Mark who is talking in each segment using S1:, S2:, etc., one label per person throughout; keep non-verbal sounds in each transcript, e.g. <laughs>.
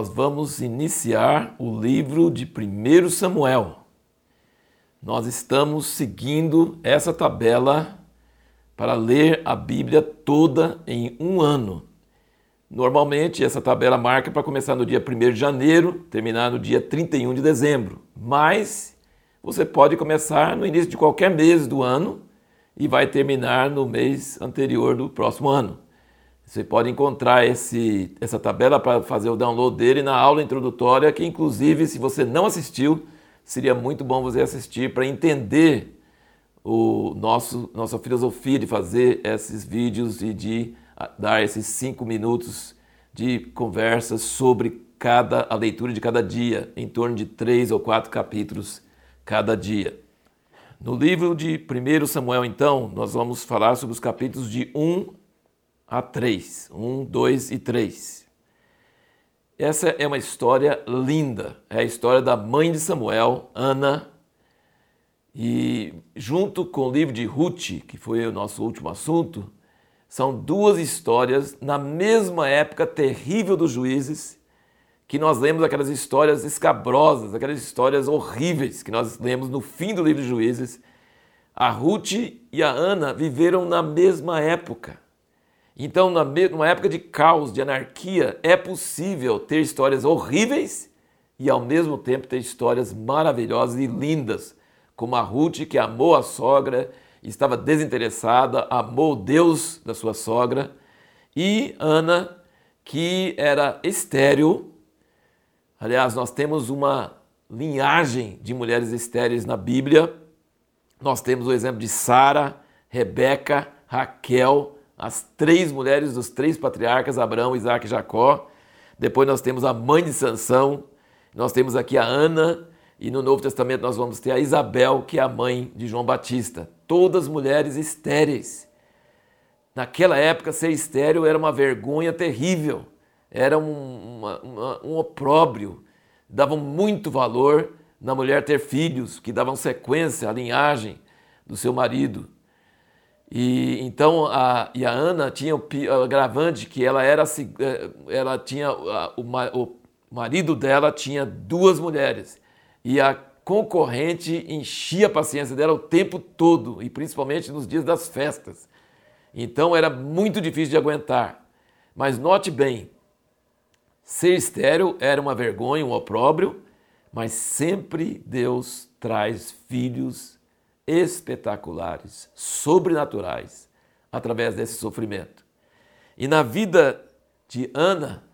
S1: nós vamos iniciar o livro de 1 Samuel. Nós estamos seguindo essa tabela para ler a Bíblia toda em um ano. Normalmente, essa tabela marca para começar no dia 1 de janeiro, terminar no dia 31 de dezembro. Mas você pode começar no início de qualquer mês do ano e vai terminar no mês anterior do próximo ano. Você pode encontrar esse, essa tabela para fazer o download dele na aula introdutória, que inclusive, se você não assistiu, seria muito bom você assistir para entender o nosso nossa filosofia de fazer esses vídeos e de dar esses cinco minutos de conversa sobre cada a leitura de cada dia, em torno de três ou quatro capítulos cada dia. No livro de 1 Samuel, então, nós vamos falar sobre os capítulos de 1 a 3. 1, 2 e 3. Essa é uma história linda. É a história da mãe de Samuel, Ana. E junto com o livro de Ruth, que foi o nosso último assunto, são duas histórias na mesma época terrível dos juízes, que nós lemos aquelas histórias escabrosas, aquelas histórias horríveis que nós lemos no fim do livro de Juízes. A Ruth e a Ana viveram na mesma época. Então, numa época de caos, de anarquia, é possível ter histórias horríveis e ao mesmo tempo ter histórias maravilhosas e lindas, como a Ruth que amou a sogra estava desinteressada, amou Deus da sua sogra, e Ana, que era estéril. Aliás, nós temos uma linhagem de mulheres estéreis na Bíblia. Nós temos o exemplo de Sara, Rebeca, Raquel, as três mulheres dos três patriarcas, Abraão, Isaac e Jacó. Depois nós temos a mãe de Sansão, nós temos aqui a Ana, e no Novo Testamento nós vamos ter a Isabel, que é a mãe de João Batista todas mulheres estéreis. Naquela época, ser estéril era uma vergonha terrível, era um, uma, uma, um opróbrio. Davam muito valor na mulher ter filhos, que davam sequência à linhagem do seu marido. E então a, e a Ana tinha o agravante que ela era eh, ela tinha o, o marido dela tinha duas mulheres e a concorrente enchia a paciência dela o tempo todo, e principalmente nos dias das festas. Então era muito difícil de aguentar. Mas note bem, ser estéril era uma vergonha, um opróbrio, mas sempre Deus traz filhos espetaculares, sobrenaturais, através desse sofrimento. E na vida de Ana,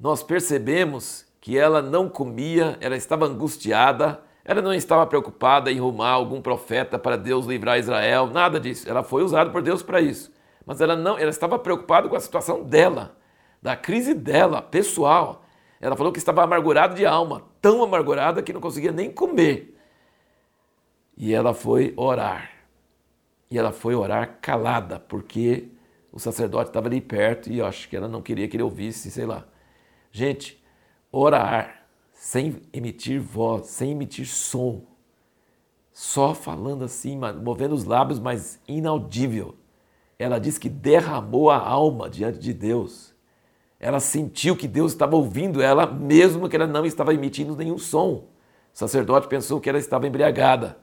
S1: nós percebemos que ela não comia, ela estava angustiada, ela não estava preocupada em rumar algum profeta para Deus livrar Israel, nada disso. Ela foi usada por Deus para isso. Mas ela não, ela estava preocupada com a situação dela, da crise dela, pessoal. Ela falou que estava amargurada de alma, tão amargurada que não conseguia nem comer. E ela foi orar. E ela foi orar calada, porque o sacerdote estava ali perto e eu acho que ela não queria que ele ouvisse, sei lá. Gente, orar sem emitir voz, sem emitir som, só falando assim, movendo os lábios, mas inaudível. Ela diz que derramou a alma diante de Deus. Ela sentiu que Deus estava ouvindo ela, mesmo que ela não estava emitindo nenhum som. O sacerdote pensou que ela estava embriagada.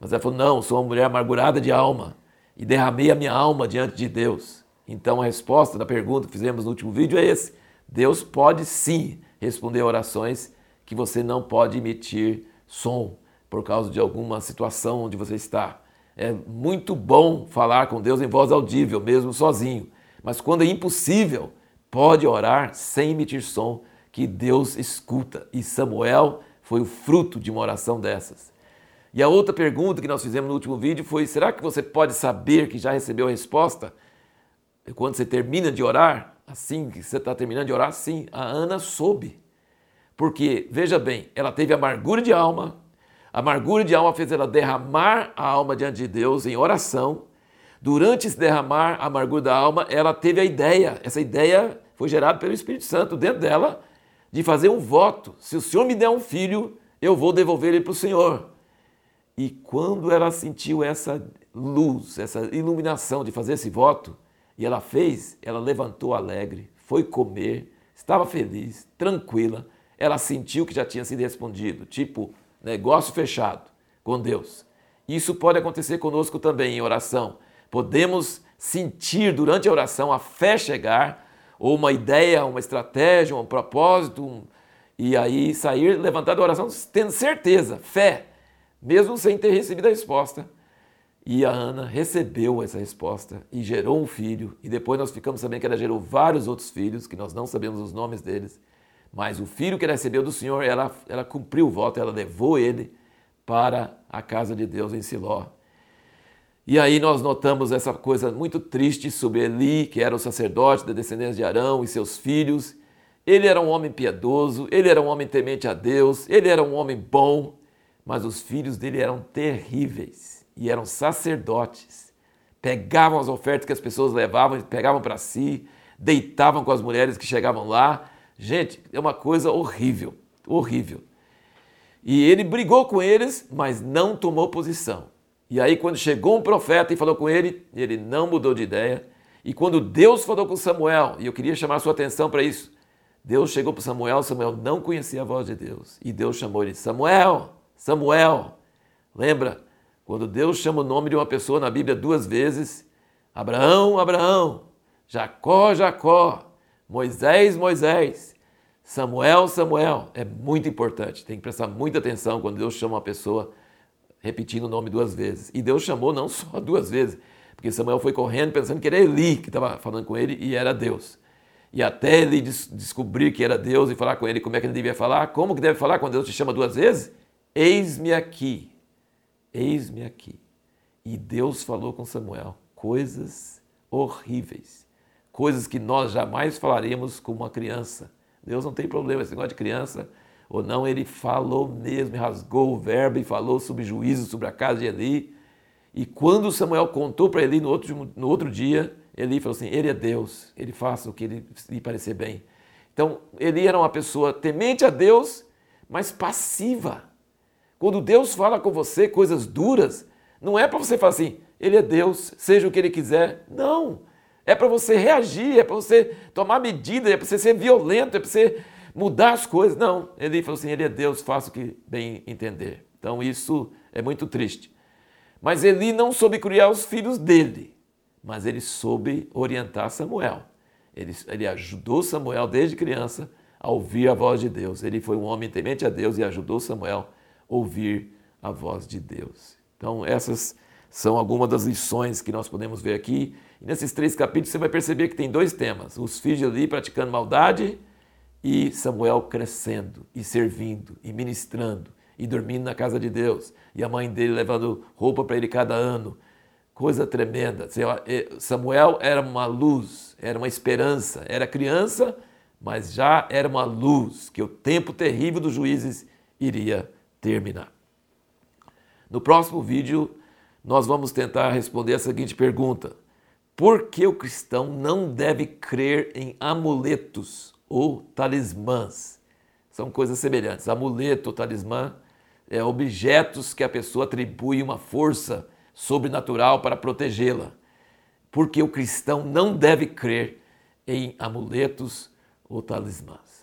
S1: Mas ela falou: Não, sou uma mulher amargurada de alma e derramei a minha alma diante de Deus. Então a resposta da pergunta que fizemos no último vídeo é esse: Deus pode sim responder orações que você não pode emitir som por causa de alguma situação onde você está. É muito bom falar com Deus em voz audível, mesmo sozinho, mas quando é impossível, pode orar sem emitir som, que Deus escuta. E Samuel foi o fruto de uma oração dessas. E a outra pergunta que nós fizemos no último vídeo foi: será que você pode saber que já recebeu a resposta? Quando você termina de orar, assim que você está terminando de orar, sim, a Ana soube. Porque, veja bem, ela teve amargura de alma, a amargura de alma fez ela derramar a alma diante de Deus em oração. Durante esse derramar a amargura da alma, ela teve a ideia, essa ideia foi gerada pelo Espírito Santo dentro dela, de fazer um voto. Se o Senhor me der um filho, eu vou devolver ele para o Senhor. E quando ela sentiu essa luz, essa iluminação de fazer esse voto, e ela fez, ela levantou alegre, foi comer, estava feliz, tranquila, ela sentiu que já tinha sido respondido, tipo, negócio fechado com Deus. Isso pode acontecer conosco também em oração. Podemos sentir durante a oração a fé chegar, ou uma ideia, uma estratégia, um propósito, um... e aí sair, levantar da oração tendo certeza, fé, mesmo sem ter recebido a resposta. E a Ana recebeu essa resposta e gerou um filho. E depois nós ficamos sabendo que ela gerou vários outros filhos, que nós não sabemos os nomes deles. Mas o filho que ela recebeu do Senhor, ela, ela cumpriu o voto, ela levou ele para a casa de Deus em Siló. E aí nós notamos essa coisa muito triste sobre Eli, que era o sacerdote da descendência de Arão e seus filhos. Ele era um homem piedoso, ele era um homem temente a Deus, ele era um homem bom, mas os filhos dele eram terríveis e eram sacerdotes. Pegavam as ofertas que as pessoas levavam, pegavam para si, deitavam com as mulheres que chegavam lá. Gente, é uma coisa horrível, horrível. E ele brigou com eles, mas não tomou posição. E aí, quando chegou um profeta e falou com ele, ele não mudou de ideia. E quando Deus falou com Samuel, e eu queria chamar a sua atenção para isso, Deus chegou para Samuel, Samuel não conhecia a voz de Deus. E Deus chamou ele: Samuel, Samuel. Lembra? Quando Deus chama o nome de uma pessoa na Bíblia duas vezes: Abraão, Abraão, Jacó, Jacó, Moisés, Moisés. Samuel, Samuel, é muito importante, tem que prestar muita atenção quando Deus chama uma pessoa repetindo o nome duas vezes. E Deus chamou não só <laughs> duas vezes, porque Samuel foi correndo pensando que era Eli que estava falando com ele e era Deus. E até ele des descobrir que era Deus e falar com ele como é que ele devia falar, como que deve falar quando Deus te chama duas vezes? Eis-me aqui, eis-me aqui. E Deus falou com Samuel coisas horríveis, coisas que nós jamais falaremos com uma criança Deus não tem problema, esse negócio de criança ou não, ele falou mesmo, rasgou o verbo e falou sobre juízo sobre a casa de Eli. E quando Samuel contou para Eli no outro, no outro dia, Eli falou assim: Ele é Deus, ele faça o que ele lhe parecer bem. Então, Eli era uma pessoa temente a Deus, mas passiva. Quando Deus fala com você coisas duras, não é para você falar assim: Ele é Deus, seja o que ele quiser. Não é para você reagir, é para você tomar medida, é para você ser violento, é para você mudar as coisas. Não, ele falou assim: ele é Deus, faça o que bem entender. Então isso é muito triste. Mas Eli não soube criar os filhos dele, mas ele soube orientar Samuel. Ele, ele ajudou Samuel desde criança a ouvir a voz de Deus. Ele foi um homem temente a Deus e ajudou Samuel ouvir a voz de Deus. Então, essas são algumas das lições que nós podemos ver aqui. E nesses três capítulos você vai perceber que tem dois temas: os filhos Eli praticando maldade e Samuel crescendo e servindo e ministrando e dormindo na casa de Deus e a mãe dele levando roupa para ele cada ano. Coisa tremenda. Samuel era uma luz, era uma esperança, era criança, mas já era uma luz que o tempo terrível dos juízes iria terminar. No próximo vídeo nós vamos tentar responder a seguinte pergunta: Por que o cristão não deve crer em amuletos ou talismãs? São coisas semelhantes. Amuleto ou talismã é objetos que a pessoa atribui uma força sobrenatural para protegê-la. Porque o cristão não deve crer em amuletos ou talismãs.